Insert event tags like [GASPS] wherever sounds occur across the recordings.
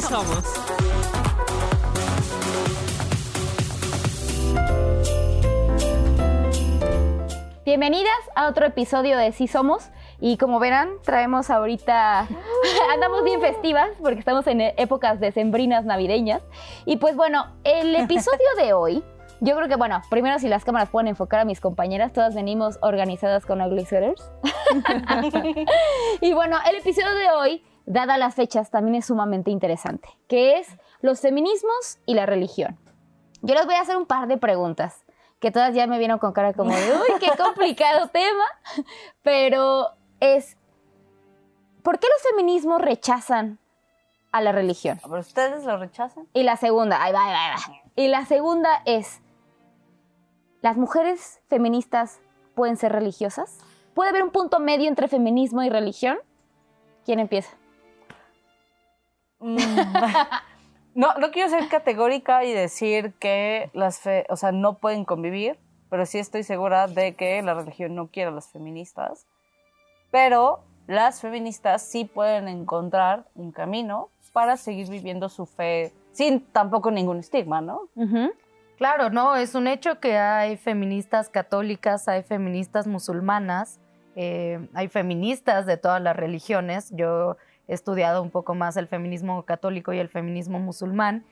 Somos. Bienvenidas a otro episodio de Sí Somos. Y como verán, traemos ahorita, [LAUGHS] andamos bien festivas porque estamos en épocas decembrinas navideñas. Y pues bueno, el [LAUGHS] episodio de hoy, yo creo que bueno, primero si las cámaras pueden enfocar a mis compañeras, todas venimos organizadas con ugly sweaters. [LAUGHS] y bueno, el episodio de hoy, dada las fechas, también es sumamente interesante, que es los feminismos y la religión. Yo les voy a hacer un par de preguntas que todas ya me vieron con cara como de, uy, qué [LAUGHS] complicado tema, pero es, ¿por qué los feminismos rechazan a la religión? ¿Pero ustedes lo rechazan? Y la segunda, ahí va, ahí va, ahí va. Y la segunda es, ¿las mujeres feministas pueden ser religiosas? ¿Puede haber un punto medio entre feminismo y religión? ¿Quién empieza? Mm, [LAUGHS] no, no quiero ser categórica y decir que las fe, o sea, no pueden convivir, pero sí estoy segura de que la religión no quiere a las feministas. Pero las feministas sí pueden encontrar un camino para seguir viviendo su fe sin tampoco ningún estigma, ¿no? Claro, no, es un hecho que hay feministas católicas, hay feministas musulmanas, eh, hay feministas de todas las religiones. Yo he estudiado un poco más el feminismo católico y el feminismo musulmán.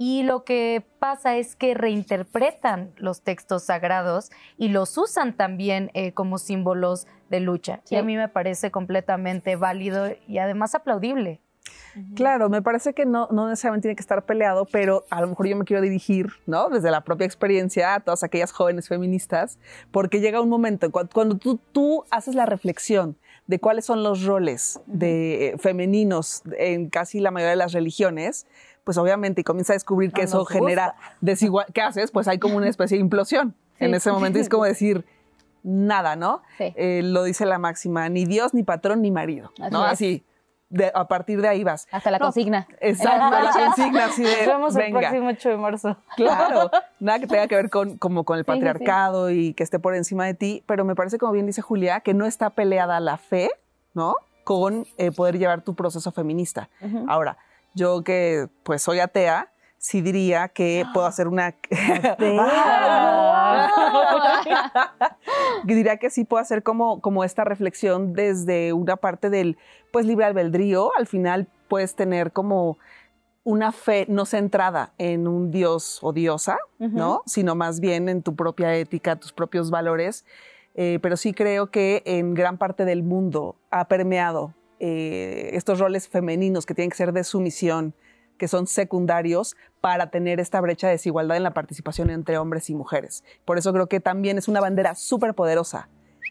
Y lo que pasa es que reinterpretan los textos sagrados y los usan también eh, como símbolos de lucha. Y a mí me parece completamente válido y además aplaudible. Claro, me parece que no, no necesariamente tiene que estar peleado, pero a lo mejor yo me quiero dirigir, ¿no? Desde la propia experiencia a todas aquellas jóvenes feministas, porque llega un momento cuando, cuando tú, tú haces la reflexión de cuáles son los roles de femeninos en casi la mayoría de las religiones, pues obviamente y comienza a descubrir que No eso genera desigual. ¿Qué haces? Pues hay como una especie de implosión en ese momento. y Es como decir nada, ¿no? Sí. Eh, lo dice la máxima, ni Dios, ni patrón, ni marido, Así ¿no? es. Así. De- a partir de ahí vas. Hasta la No, consigna. Exacto, la [LAUGHS] consigna así de Nos vemos el venga. próximo 8 de marzo. Claro, [LAUGHS] nada que tenga que ver con, como con el Sí, sí, sí. patriarcado y que esté por encima de ti, pero me parece, como bien dice Julia, que no está peleada la fe, ¿no? Con eh, poder llevar tu proceso feminista. Ahora, yo que pues soy atea, sí diría que puedo [GASPS] hacer una... [LAUGHS] [LAUGHS] diría que sí puedo hacer como, como esta reflexión desde una parte del pues libre albedrío. Al final puedes tener como una fe no centrada en un dios o diosa, ¿no? Sino más bien en tu propia ética, tus propios valores. Eh, pero sí creo que en gran parte del mundo ha permeado eh, estos roles femeninos que tienen que ser de sumisión, que son secundarios para tener esta brecha de desigualdad en la participación entre hombres y mujeres. Por eso creo que también es una bandera súper poderosa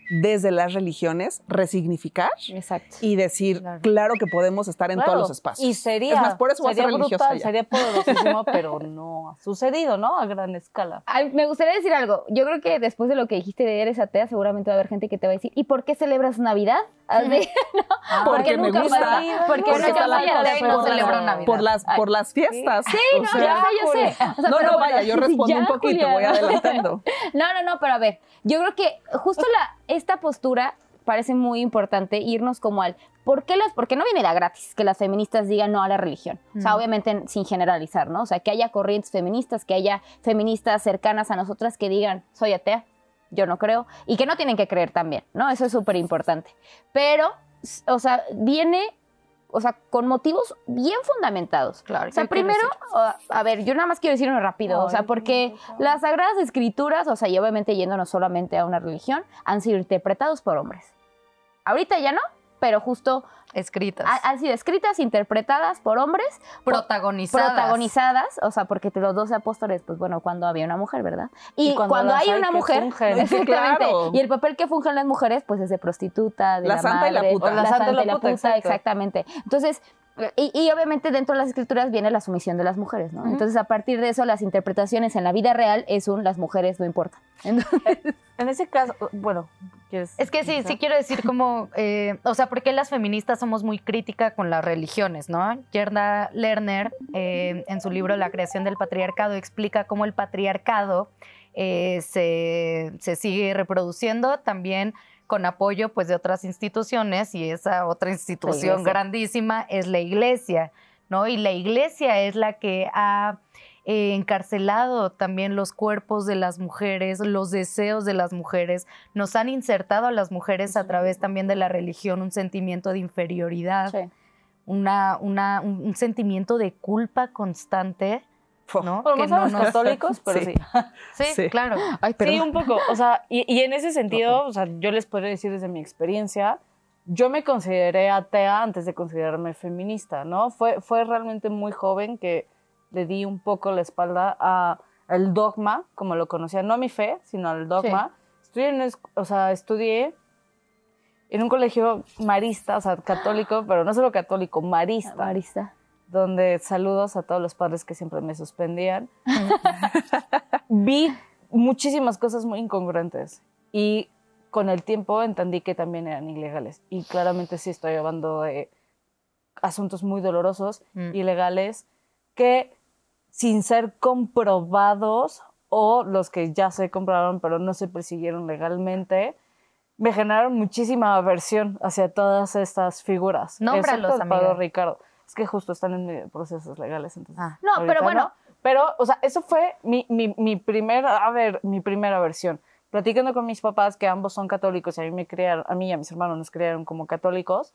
desde las religiones resignificar Exacto. y decir, claro, Claro. que podemos estar en Claro, todos los espacios. Y sería, Es más, por eso sería ser religiosa sería poderosísimo, [LAUGHS] pero no ha sucedido, ¿no? A gran escala. Ay, me gustaría decir algo. Yo creo que después de lo que dijiste de eres atea, seguramente va a haber gente que te va a decir, ¿y por qué celebras Navidad? Así, [LAUGHS] ¿no? Porque me nunca gusta. porque Porque nunca la pero no por, celebro las- Navidad. por las, por las fiestas. Sí, o no, sea, yo sé, yo sé. O sea, no, pero no, bueno, vaya, yo respondo [LAUGHS] ya, un poquito, Julia. voy adelantando. No, no, no, pero a ver, yo creo que justo la, esta postura parece muy importante irnos como al ¿por qué las porque no viene de a gratis que las feministas digan no a la religión? O sea, Mm. obviamente sin generalizar, ¿no? O sea, que haya corrientes feministas, que haya feministas cercanas a nosotras que digan, "Soy atea." Yo no creo y que no tienen que creer también, ¿no? Eso es súper importante. Pero o sea, viene o sea, con motivos bien fundamentados. Claro. O sea, ¿qué quieres primero, a, ver, yo nada más quiero decir uno rápido, o sea, porque las sagradas escrituras, o sea, y obviamente yéndonos solamente a una religión, han sido interpretados por hombres. Ahorita ya no, pero justo Escritas. ha- han sido escritas, interpretadas por hombres, protagonizadas. protagonizadas, o sea, porque los doce apóstoles, pues bueno, cuando había una mujer, ¿verdad? Y, Y cuando hay hay una mujer, fungen. [LAUGHS] exactamente, Claro. y el papel que fungen las mujeres, pues es de prostituta, de La la, santa y la madre, puta. la, La santa y la puta, exacto. exactamente. Entonces, y, y obviamente dentro de las escrituras viene la sumisión de las mujeres, ¿no? Entonces, a partir de eso, las interpretaciones en la vida real es un las mujeres no importan. [LAUGHS] Entonces, En ese caso, bueno, ¿quieres? Es que sí, sí quiero decir como, eh, o sea, porque las feministas somos muy críticas con las religiones, ¿no? Gerda Lerner, eh, en su libro La creación del patriarcado, explica cómo el patriarcado eh, se, se sigue reproduciendo también con apoyo pues de otras instituciones y esa otra institución grandísima es la iglesia. ¿no? Y la iglesia es la que ha eh, encarcelado también los cuerpos de las mujeres, los deseos de las mujeres, nos han insertado a las mujeres a través también de la religión un sentimiento de inferioridad, Sí. una, una- un, un sentimiento de culpa constante, ¿no? Bueno, Que no los nos- católicos, pero [LAUGHS] Sí. sí. Sí, Sí. claro. Ay, Sí, un poco. O sea, y, y en ese sentido, o sea, yo les podría decir desde mi experiencia, yo me consideré atea antes de considerarme feminista, ¿no? Fue, fue realmente muy joven que le di un poco la espalda a el dogma, como lo conocía, no a mi fe, sino al dogma. Estudié en, o sea, estudié en un colegio marista, o sea, católico, [GASPS] pero no solo católico, marista Marista. donde saludos a todos los padres que siempre me suspendían. [LAUGHS] [LAUGHS] Vi muchísimas cosas muy incongruentes y con el tiempo entendí que también eran ilegales. Y claramente sí estoy hablando de asuntos muy dolorosos, Mm. ilegales, que sin ser comprobados o los que ya se comprobaron pero no se persiguieron legalmente, me generaron muchísima aversión hacia todas estas figuras. Nómbralos, padre amiga. Ricardo. Es que justo están en procesos legales, entonces. Ah. No, pero bueno. Pero, o sea, eso fue mi, mi, mi primera, a ver, mi primera versión. Platicando con mis papás, que ambos son católicos y a mí me criaron, a mí y a mis hermanos nos criaron como católicos,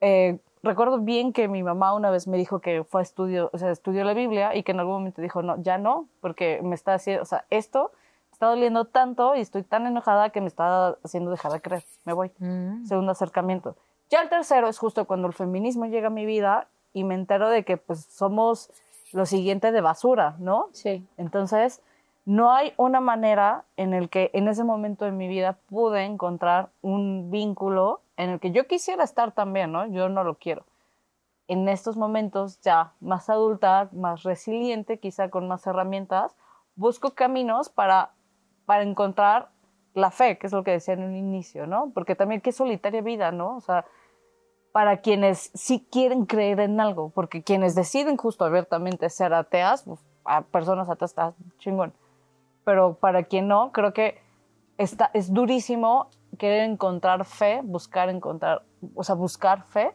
eh, recuerdo bien que mi mamá una vez me dijo que fue a estudio, o sea, estudió la Biblia y que en algún momento dijo, no, ya no, porque me está haciendo, o sea, esto me está doliendo tanto y estoy tan enojada que me está haciendo dejar de creer, me voy. Mm. Segundo acercamiento. Ya el tercero es justo cuando el feminismo llega a mi vida y me entero de que pues somos lo siguiente de basura, ¿no? Sí. Entonces, no hay una manera en el que en ese momento de mi vida pude encontrar un vínculo en el que yo quisiera estar también, ¿no? Yo no lo quiero. En estos momentos ya más adulta, más resiliente, quizá con más herramientas, busco caminos para, para encontrar la fe, que es lo que decía en un inicio, ¿no? Porque también qué solitaria vida, ¿no? O sea, para quienes sí quieren creer en algo, porque quienes deciden justo abiertamente ser ateas, pues, a personas ateas está chingón. Pero para quien no, creo que está, es durísimo querer encontrar fe, buscar encontrar, o sea, buscar fe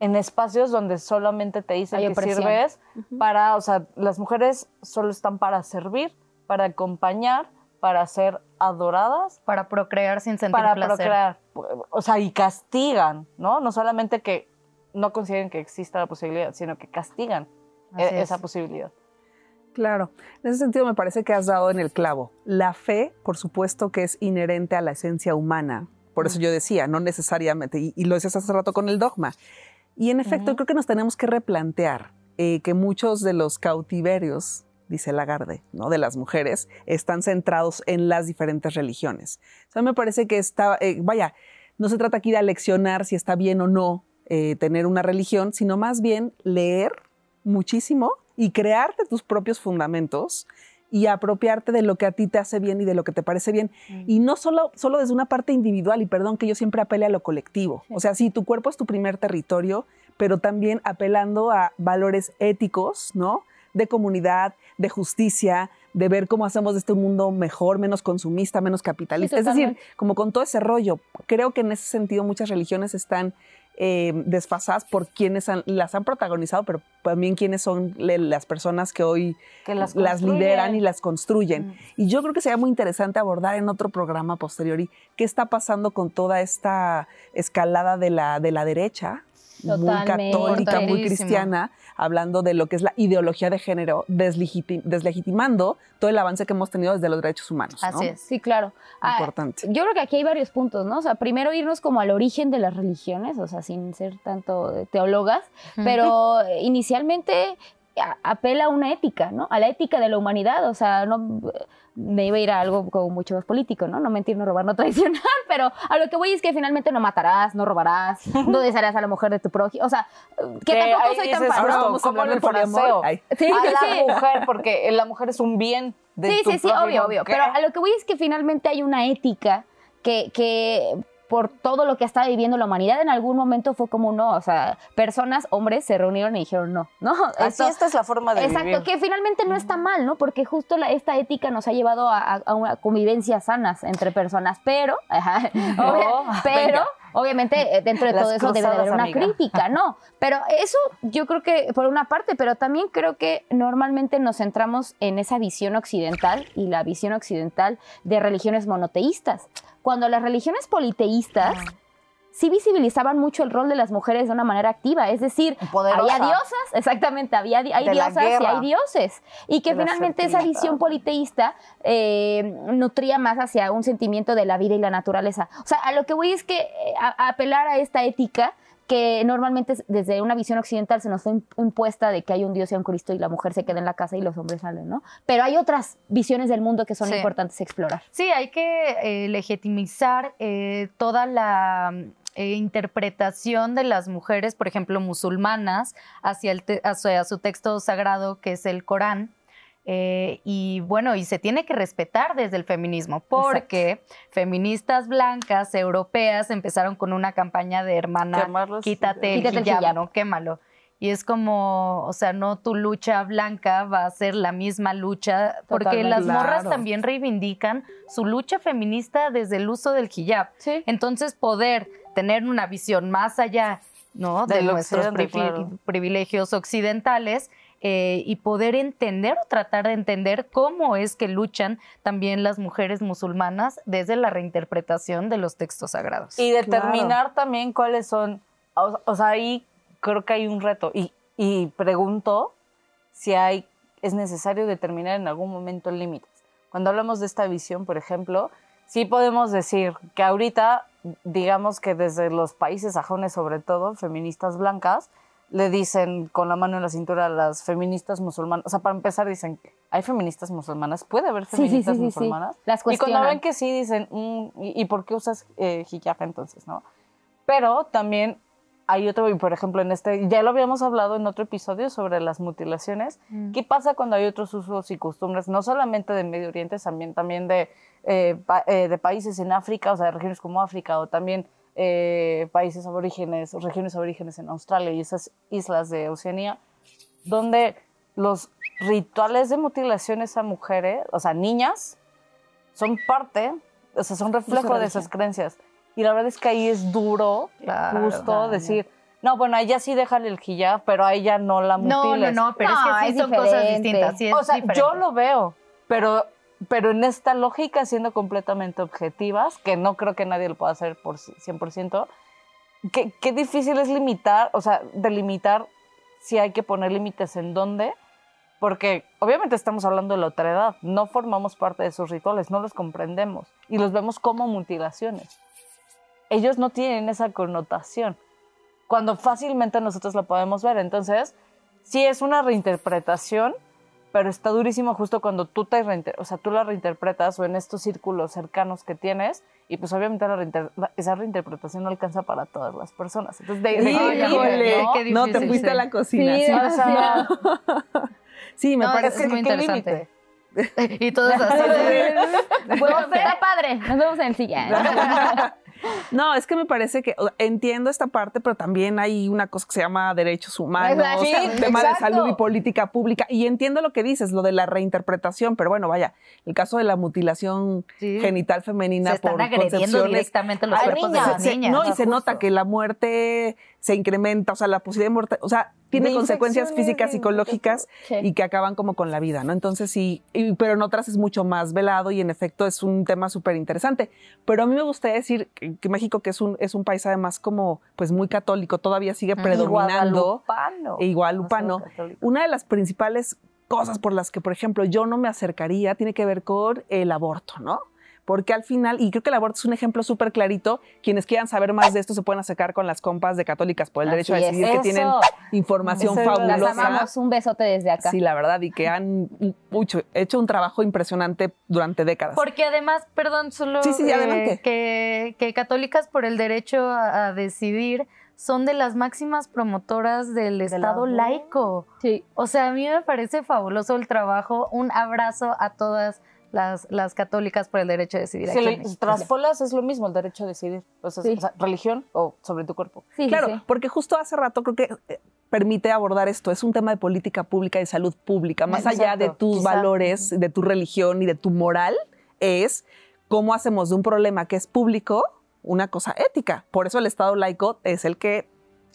en espacios donde solamente te dicen Hay que opresión. sirves para, o sea, las mujeres solo están para servir, para acompañar, para ser adoradas Para procrear sin sentir para placer. procrear. O sea, y castigan, ¿no? No solamente que no consideren que exista la posibilidad, sino que castigan e- es. esa posibilidad. Claro, en ese sentido me parece que has dado en el clavo. La fe, por supuesto que es inherente a la esencia humana. Por eso yo decía, no necesariamente, y, y lo decías hace rato con el dogma. Y en efecto, creo que nos tenemos que replantear eh, que muchos de los cautiverios, dice Lagarde, ¿no? de las mujeres, están centrados en las diferentes religiones. O sea, me parece que está, eh, vaya, no se trata aquí de aleccionar si está bien o no eh, tener una religión, sino más bien leer muchísimo y crearte tus propios fundamentos y apropiarte de lo que a ti te hace bien y de lo que te parece bien. Y no solo, solo desde una parte individual, y perdón que yo siempre apele a lo colectivo. O sea, sí, tu cuerpo es tu primer territorio, pero también apelando a valores éticos, ¿no? De comunidad, de justicia, de ver cómo hacemos de este mundo mejor, menos consumista, menos capitalista. Sí, es decir, como con todo ese rollo. Creo que en ese sentido muchas religiones están eh, desfasadas por quienes han- las han protagonizado, pero también quienes son le- las personas que hoy Que las lideran y las construyen. Y yo creo que sería muy interesante abordar en otro programa posteriori qué está pasando con toda esta escalada de la, de la derecha, muy católica, muy cristiana, hablando de lo que es la ideología de género, deslegiti- deslegitimando todo el avance que hemos tenido desde los derechos humanos. ¿no? Así es. Sí, claro. Ah, Importante. yo creo que aquí hay varios puntos, ¿no? O sea, primero irnos como al origen de las religiones, o sea, sin ser tanto de teólogas, pero eh, inicialmente apela a una ética, ¿no? A la ética de la humanidad, o sea, no me iba a ir a algo como mucho más político, ¿no? No mentir, no robar, no traicionar, [LAUGHS] pero a lo que voy es que finalmente no matarás, no robarás, no desearás a la mujer de tu prójimo, o sea, que tampoco soy tan dices, fan. Ahora Justo, vamos a ¿cómo hablar del el poliamor. fraseo? Ay. Sí, a sí, la sí. mujer, porque la mujer es un bien de Sí, tu sí, sí, obvio, obvio. ¿Qué? Pero a lo que voy es que finalmente hay una ética que, que por todo lo que está viviendo la humanidad en algún momento fue como no, o sea, personas, hombres se reunieron y dijeron no, ¿no? Así [LAUGHS] Esto- esta es la forma de Exacto, vivir. que finalmente no está mal, ¿no? Porque justo la- esta ética nos ha llevado a, a- a una convivencia sanas entre personas, pero, [LAUGHS] ajá, Oh, pero, venga, obviamente eh, dentro de Las todo eso debe de haber una amiga. crítica, ¿no? Pero eso yo creo que por una parte, pero también creo que normalmente nos centramos en esa visión occidental y la visión occidental de religiones monoteístas. Cuando las religiones politeístas sí visibilizaban mucho el rol de las mujeres de una manera activa, es decir, Poderosa. había diosas, exactamente, había di- hay De diosas y hay dioses, y que De finalmente esa visión politeísta eh, nutría más hacia un sentimiento de la vida y la naturaleza. O sea, a lo que voy es que eh, a- a apelar a esta ética que normalmente es- desde una visión occidental se nos fue im- impuesta de que hay un Dios y un Cristo y la mujer se queda en la casa y los hombres salen, ¿no? Pero hay otras visiones del mundo que son Sí. importantes explorar. Sí, hay que eh, legitimizar eh, toda la eh, interpretación de las mujeres, por ejemplo, musulmanas, hacia, el te- hacia su texto sagrado, que es el Corán. Eh, y bueno, y se tiene que respetar desde el feminismo, porque feministas blancas, europeas, empezaron con una campaña de hermana, Quemarlos. quítate el Quítate el hijab, no quémalo. Y es como, o sea, no tu lucha blanca va a ser la misma lucha, porque Totalmente. las morras también reivindican su lucha feminista desde el uso del hijab. Sí. Entonces, poder tener una visión más allá ¿no? de nuestros occidente, privi- claro. privilegios occidentales eh, y poder entender o tratar de entender cómo es que luchan también las mujeres musulmanas desde la reinterpretación de los textos sagrados. Y determinar también cuáles son, o, o sea, ahí creo que hay un reto. Y, y pregunto si hay, es necesario determinar en algún momento límites. Cuando hablamos de esta visión, por ejemplo, sí podemos decir que ahorita, digamos que desde los países sajones, sobre todo, feministas blancas, le dicen con la mano en la cintura a las feministas musulmanas. O sea, para empezar, dicen, ¿hay feministas musulmanas? ¿Puede haber Sí, sí, sí, feministas sí, musulmanas? Las Y cuando cuestionan. ven que sí, dicen, "Mm, ¿y, y por qué usas eh, hijab entonces, no? Pero también hay otro, y por ejemplo, en este, ya lo habíamos hablado en otro episodio sobre las mutilaciones. ¿Qué pasa cuando hay otros usos y costumbres, no solamente de Medio Oriente, también, también de, eh, pa- eh, de países en África, o sea, de regiones como África, o también eh, países aborígenes, o regiones aborígenes en Australia y esas islas de Oceanía, donde los rituales de mutilaciones a mujeres, o sea, niñas, son parte, o sea, son reflejo de esas creencias. Y la verdad es que ahí es duro Claro, justo claro. decir, no, bueno, a ella sí déjale el hijab, pero a ella no la No, mutiles. no, no, pero No, es que sí es son cosas diferente. distintas. sí es o sea, diferente. yo lo veo, pero, pero en esta lógica, siendo completamente objetivas, que no creo que nadie lo pueda hacer por 100%, qué, qué difícil es limitar, o sea, delimitar si hay que poner límites en dónde, porque obviamente estamos hablando de la otra edad, no formamos parte de sus rituales, no los comprendemos y los vemos como mutilaciones. Ellos no tienen esa connotación, cuando fácilmente nosotros la podemos ver. Entonces, sí es una reinterpretación, pero está durísimo justo cuando tú, te reinter- o sea, tú la reinterpretas o en estos círculos cercanos que tienes y pues obviamente la reinter- esa reinterpretación no alcanza para todas las personas. Entonces, de, de- Híjole, ¿no? qué no te fuiste sí. a la cocina. Sí, Sí, O sea, [LAUGHS] Sí, me No, parece es muy ¿qué interesante. límite? [LAUGHS] y todos así. de- Bueno, [LAUGHS] está padre. Nos vemos en el siguiente. No, es que me parece que o sea, entiendo esta parte, pero también hay una cosa que se llama derechos humanos, tema de salud y política pública. Y entiendo lo que dices, lo de la reinterpretación, pero bueno, vaya, el caso de la mutilación Sí. genital femenina Se están por agrediendo directamente los cuerpos de niñas. las niñas. no, y se nota que la muerte se incrementa, o sea, la posibilidad de muerte, o sea, tiene consecuencias físicas, psicológicas y que acaban como con la vida, ¿no? Entonces sí, y- pero en otras es mucho más velado y en efecto es un tema súper interesante. Pero a mí me gustaría decir que, que México, que es un, es un país además como pues muy católico, todavía sigue predominando Guadalupano. e igualupano. No. Una de las principales cosas por las que, por ejemplo, yo no me acercaría tiene que ver con el aborto, ¿no? Porque al final, y creo que el aborto es un ejemplo súper clarito, quienes quieran saber más de esto se pueden acercar con las compas de Católicas por el Así Derecho a es. Decidir, que Eso. tienen información Eso es Las fabulosa. amamos. Un besote desde acá. Sí, la verdad, y que han mucho, hecho un trabajo impresionante durante décadas. Porque además, perdón, solo Sí, sí, sí, eh, adelante. que, que Católicas por el Derecho a, a Decidir son de las máximas promotoras del Estado laico. Sí. O sea, a mí me parece fabuloso el trabajo. Un abrazo a todas las, las católicas por el derecho a decidir. Si aquí lo traspolas es lo mismo el derecho a decidir. O sea, Sí. o sea, religión o sobre tu cuerpo. Sí, Claro, sí. porque justo hace rato creo que eh, permite abordar esto. Es un tema de política pública y de salud pública. Más allá de tus quizá. valores, de tu religión y de tu moral, es cómo hacemos de un problema que es público una cosa ética. Por eso el Estado laico es el que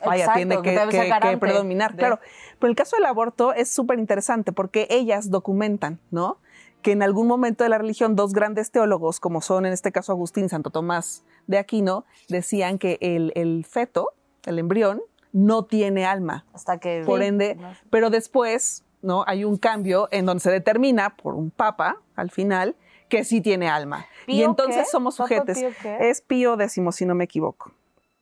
vaya, Exacto, tiene que que, que predominar. de- Claro. Pero el caso del aborto es súper interesante porque ellas documentan, ¿no? Que en algún momento de la religión, dos grandes teólogos, como son en este caso Agustín Santo Tomás de Aquino, decían que el, el feto, el embrión, no tiene alma. Hasta que. Por ende, pero después, ¿no? Hay un cambio en donde se determina por un papa, al final, que sí tiene alma. y ¿Pío entonces qué? somos ¿Papa sujetes. Pío qué? Es Pío décimo, si no me equivoco.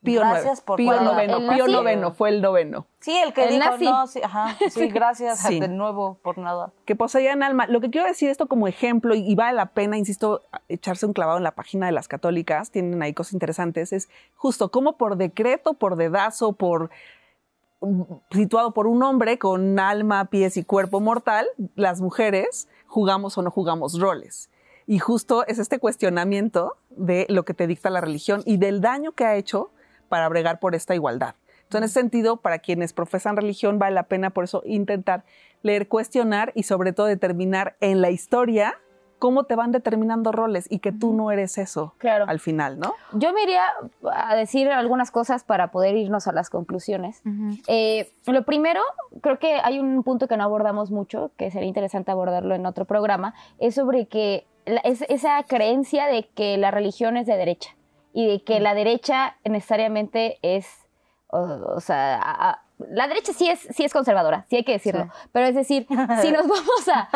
Pío Gracias nueve. por Pío noveno. Pío noveno, fue el noveno. Sí, el que El dijo, nazi. no, sí, ajá, sí, [LAUGHS] gracias Sí. de nuevo por nada. que poseían alma. Lo que quiero decir esto como ejemplo, y vale la pena, insisto, echarse un clavado en la página de las católicas, tienen ahí cosas interesantes, es justo cómo por decreto, por dedazo, por mm, situado por un hombre con alma, pies y cuerpo mortal, las mujeres jugamos o no jugamos roles. Y justo es este cuestionamiento de lo que te dicta la religión y del daño que ha hecho para bregar por esta igualdad. Entonces, en ese sentido, para quienes profesan religión, vale la pena por eso intentar leer, cuestionar y sobre todo determinar en la historia cómo te van determinando roles y que tú no eres eso Claro. al final, ¿no? Yo me iría a decir algunas cosas para poder irnos a las conclusiones. Eh, lo primero, creo que hay un punto que no abordamos mucho, que sería interesante abordarlo en otro programa, es sobre que la- es, esa creencia de que la religión es de derecha y de que la derecha necesariamente es, o, o sea, a- a- la derecha sí es, sí es conservadora, sí hay que decirlo, Sí. pero es decir, si nos [LAUGHS] vamos a,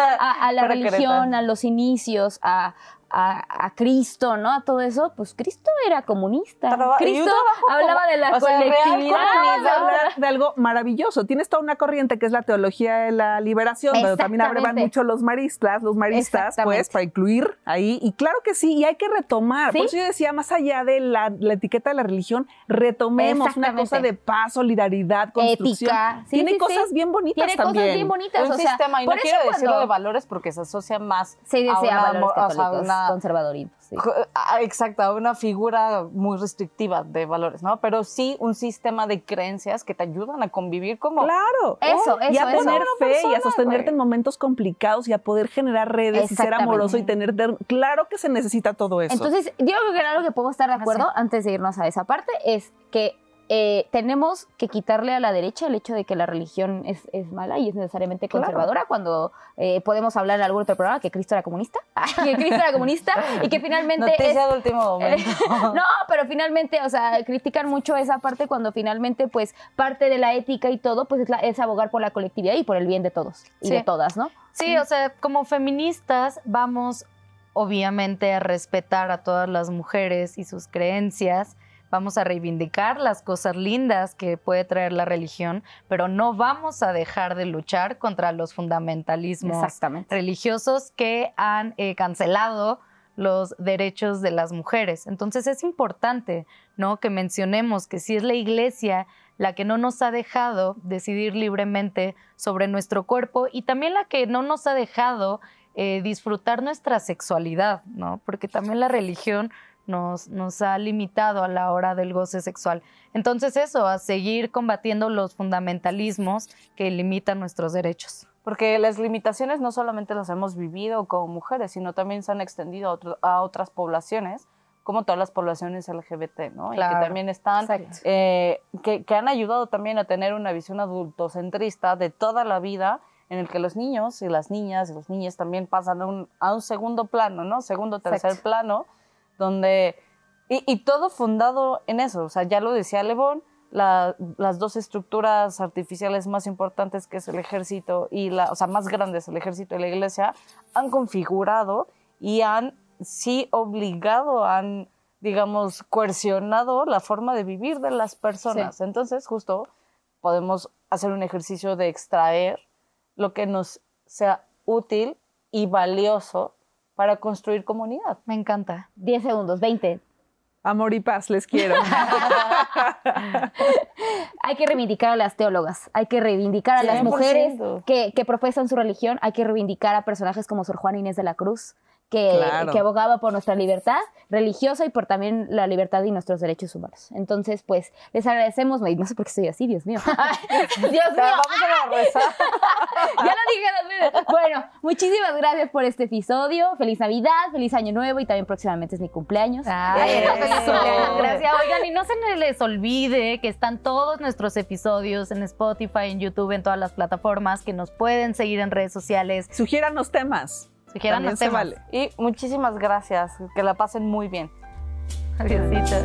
a- la religión, a los inicios, a, a- a Cristo, ¿no? A todo eso, pues Cristo era comunista. Traba- Cristo hablaba de la o sea, real colectividad. sea, hablar de algo maravilloso. Tienes toda una corriente que es la teología de la liberación, pero también abrevan mucho los maristas, los maristas, pues, para incluir ahí. Y claro que sí, y hay que retomar. ¿Sí? Por eso yo decía, más allá de la, la etiqueta de la religión, retomemos una cosa de paz, solidaridad, construcción. Ética. Sí, Tiene sí, cosas sí. bien bonitas Tiene también. cosas bien bonitas. un o sea, sistema, y no por eso quiero decirlo cuando- de valores porque se asocia más decía a una, valores una- conservadorismo, sí. Ah, Exacto, a una figura muy restrictiva de valores, ¿no? Pero sí un sistema de creencias que te ayudan a convivir como... Claro. Eso, y a eso, eso. tener Una fe y a sostenerte güey. en momentos complicados y a poder generar redes y ser amoroso y tener... Claro que se necesita todo eso. Entonces, yo creo que algo que podemos estar de acuerdo antes de irnos a esa parte es que eh, tenemos que quitarle a la derecha el hecho de que la religión es, es mala y es necesariamente Claro. conservadora cuando eh, podemos hablar en algún otro programa que Cristo era comunista, [LAUGHS] que Cristo era comunista y que finalmente es, último momento. [LAUGHS] no, pero finalmente, o sea, critican mucho esa parte cuando finalmente, pues, parte de la ética y todo, pues, es, la- es abogar por la colectividad y por el bien de todos y Sí. de todas, ¿no? Sí, o sea, como feministas vamos obviamente a respetar a todas las mujeres y sus creencias, vamos a reivindicar las cosas lindas que puede traer la religión, pero no vamos a dejar de luchar contra los fundamentalismos religiosos que han eh, cancelado los derechos de las mujeres. Entonces es importante, ¿no? Que mencionemos que si es la iglesia la que no nos ha dejado decidir libremente sobre nuestro cuerpo y también la que no nos ha dejado eh, disfrutar nuestra sexualidad, ¿no? Porque también la religión nos, nos ha limitado a la hora del goce sexual. Entonces eso, a seguir combatiendo los fundamentalismos que limitan nuestros derechos. Porque las limitaciones no solamente las hemos vivido como mujeres, sino también se han extendido a, otro- a otras poblaciones, como todas las poblaciones LGBT, ¿no? Y Claro. que también están, eh, que, que han ayudado también a tener una visión adultocentrista de toda la vida, en el que los niños y las niñas y los niños también pasan a un, a un segundo plano, ¿no? Segundo, tercer Exacto. plano, donde... Y, y todo fundado en eso, o sea, ya lo decía Levón, la- las dos estructuras artificiales más importantes que es el ejército y la, o sea, más grandes, el ejército y la iglesia, han configurado y han sí obligado, han, digamos, coercionado la forma de vivir de las personas. Entonces, justo podemos hacer un ejercicio de extraer lo que nos sea útil y valioso para construir comunidad. Me encanta. 10 segundos, 20. Amor y paz, les quiero. [LAUGHS] Hay que reivindicar a las teólogas, hay que reivindicar a las 100%. mujeres que, que profesan su religión, hay que reivindicar a personajes como Sor Juana Inés de la Cruz, que, Claro. que abogaba por nuestra libertad religiosa y por también la libertad y nuestros derechos humanos. Entonces, pues, les agradecemos. Ay, No sé por qué estoy así, Dios mío. [LAUGHS] Dios mío, Vamos a rezar. [LAUGHS] ya lo dije. Bueno, muchísimas gracias por este episodio. Feliz Navidad, feliz Año Nuevo y también próximamente es mi cumpleaños. Ay, feliz cumpleaños. Gracias. Oigan, y no se les olvide que están todos nuestros episodios en Spotify, en YouTube, en todas las plataformas, que nos pueden seguir en redes sociales. Sugiéranos temas. Sugieran También los se temas. vale. Y muchísimas gracias. Que la pasen muy bien. Adiósito.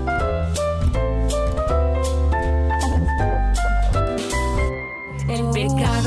El pecado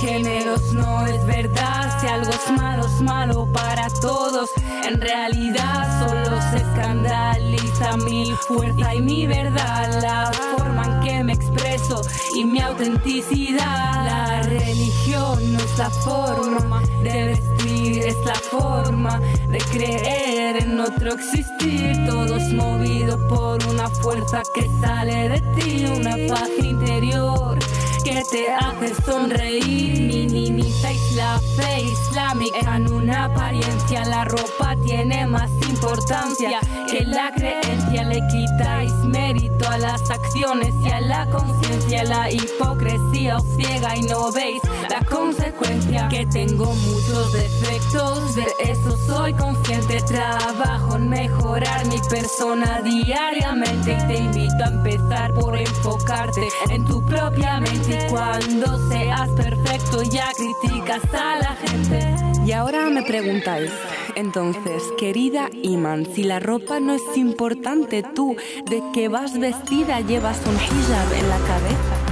géneros, no es verdad. Si algo es malo, es malo para todos. En realidad solo se escandaliza mi fuerza y mi verdad. La forma en que me expreso y mi autenticidad. La religión no es la forma de vestir, es la forma de creer en otro existir. Todo es movido por una fuerza que sale de ti, una paz interior que te hace sonreír. Minimizáis la fe islámica en una apariencia. La ropa tiene más importancia que la creencia. Le quitáis mérito a las acciones y a la conciencia. La hipocresía os ciega y no veis la consecuencia. Que tengo muchos defectos, de eso soy consciente. Trabajo en mejorar mi persona diariamente. Y te invito a empezar por enfocarte en tu propia mente. Y cuando seas perfecto, ya criticas a la gente. Y ahora me preguntáis, entonces, querida Iman, si la ropa no es importante, tú, ¿de qué vas vestida? ¿Llevas un hijab en la cabeza?